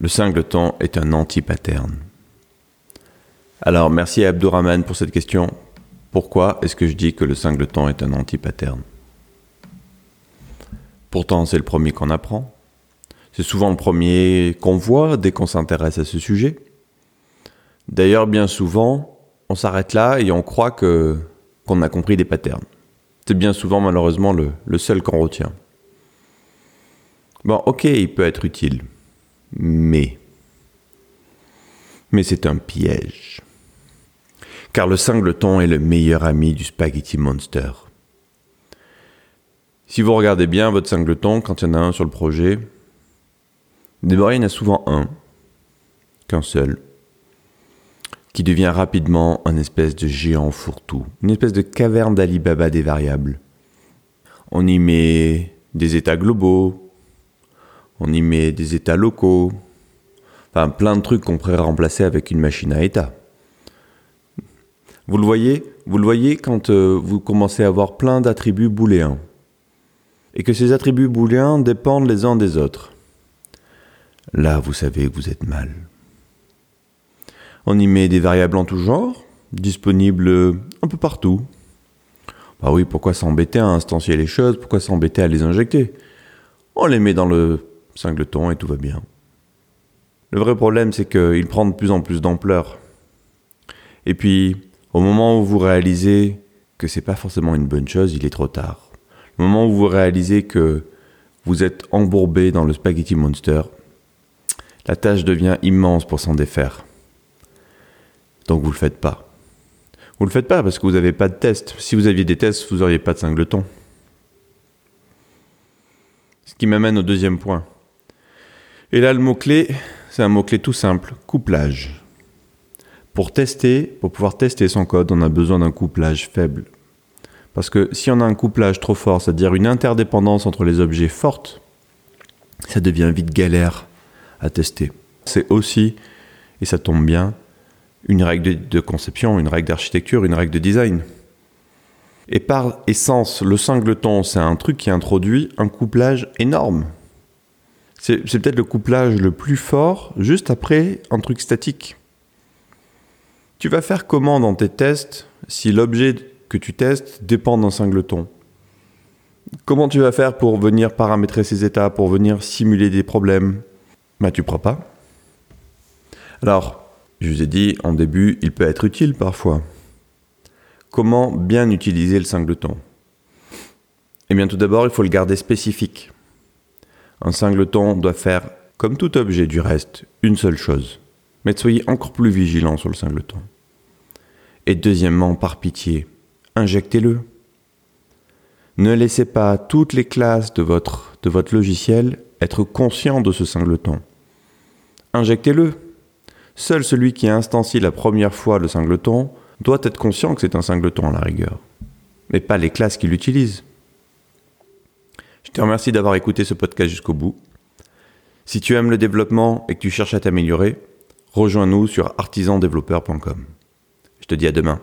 Le singleton est un anti-pattern. Alors, merci à Abdourahman pour cette question. Pourquoi est-ce que je dis que le singleton est un anti-pattern Pourtant, c'est le premier qu'on apprend. C'est souvent le premier qu'on voit dès qu'on s'intéresse à ce sujet. D'ailleurs, bien souvent, on s'arrête là et on croit que qu'on a compris des patterns. C'est bien souvent, malheureusement, le, le seul qu'on retient. Bon, ok, il peut être utile, mais... Mais c'est un piège. Car le singleton est le meilleur ami du spaghetti monster. Si vous regardez bien votre singleton, quand il y en a un sur le projet, d'abord il y en a souvent un, qu'un seul, qui devient rapidement un espèce de géant fourre-tout, une espèce de caverne d'Alibaba des variables. On y met des états globaux, on y met des états locaux, enfin plein de trucs qu'on pourrait remplacer avec une machine à état. Vous le voyez, vous le voyez quand euh, vous commencez à avoir plein d'attributs booléens et que ces attributs booléens dépendent les uns des autres. Là, vous savez que vous êtes mal. On y met des variables en tout genre, disponibles un peu partout. Bah oui, pourquoi s'embêter à instancier les choses? Pourquoi s'embêter à les injecter? On les met dans le singleton et tout va bien. Le vrai problème, c'est qu'il prend de plus en plus d'ampleur. Et puis, au moment où vous réalisez que c'est pas forcément une bonne chose, il est trop tard. Au moment où vous réalisez que vous êtes embourbé dans le spaghetti monster, la tâche devient immense pour s'en défaire. Donc vous le faites pas. Vous le faites pas parce que vous n'avez pas de test. Si vous aviez des tests, vous n'auriez pas de singleton. Ce qui m'amène au deuxième point. Et là, le mot-clé, c'est un mot-clé tout simple, couplage. Pour tester, pour pouvoir tester son code, on a besoin d'un couplage faible. Parce que si on a un couplage trop fort, c'est-à-dire une interdépendance entre les objets forte, ça devient vite galère à tester. C'est aussi, et ça tombe bien, une règle de, conception, une règle d'architecture, une règle de design. Et par essence, le singleton, c'est un truc qui introduit un couplage énorme. C'est peut-être le couplage le plus fort juste après un truc statique. Tu vas faire comment dans tes tests si l'objet que tu testes dépend d'un singleton Comment tu vas faire pour venir paramétrer ces états, pour venir simuler des problèmes? Bah tu crois pas. Alors, je vous ai dit en début, il peut être utile parfois. Comment bien utiliser le singleton Eh bien tout d'abord, il faut le garder spécifique. Un singleton doit faire, comme tout objet du reste, une seule chose. Mais soyez encore plus vigilant sur le singleton. Et deuxièmement, par pitié, injectez-le. Ne laissez pas toutes les classes de votre, logiciel être conscients de ce singleton. Injectez-le. Seul celui qui instancie la première fois le singleton doit être conscient que c'est un singleton à la rigueur, mais pas les classes qui l'utilisent. Je te remercie d'avoir écouté ce podcast jusqu'au bout. Si tu aimes le développement et que tu cherches à t'améliorer, rejoins-nous sur artisandéveloppeur.com. Je te dis à demain.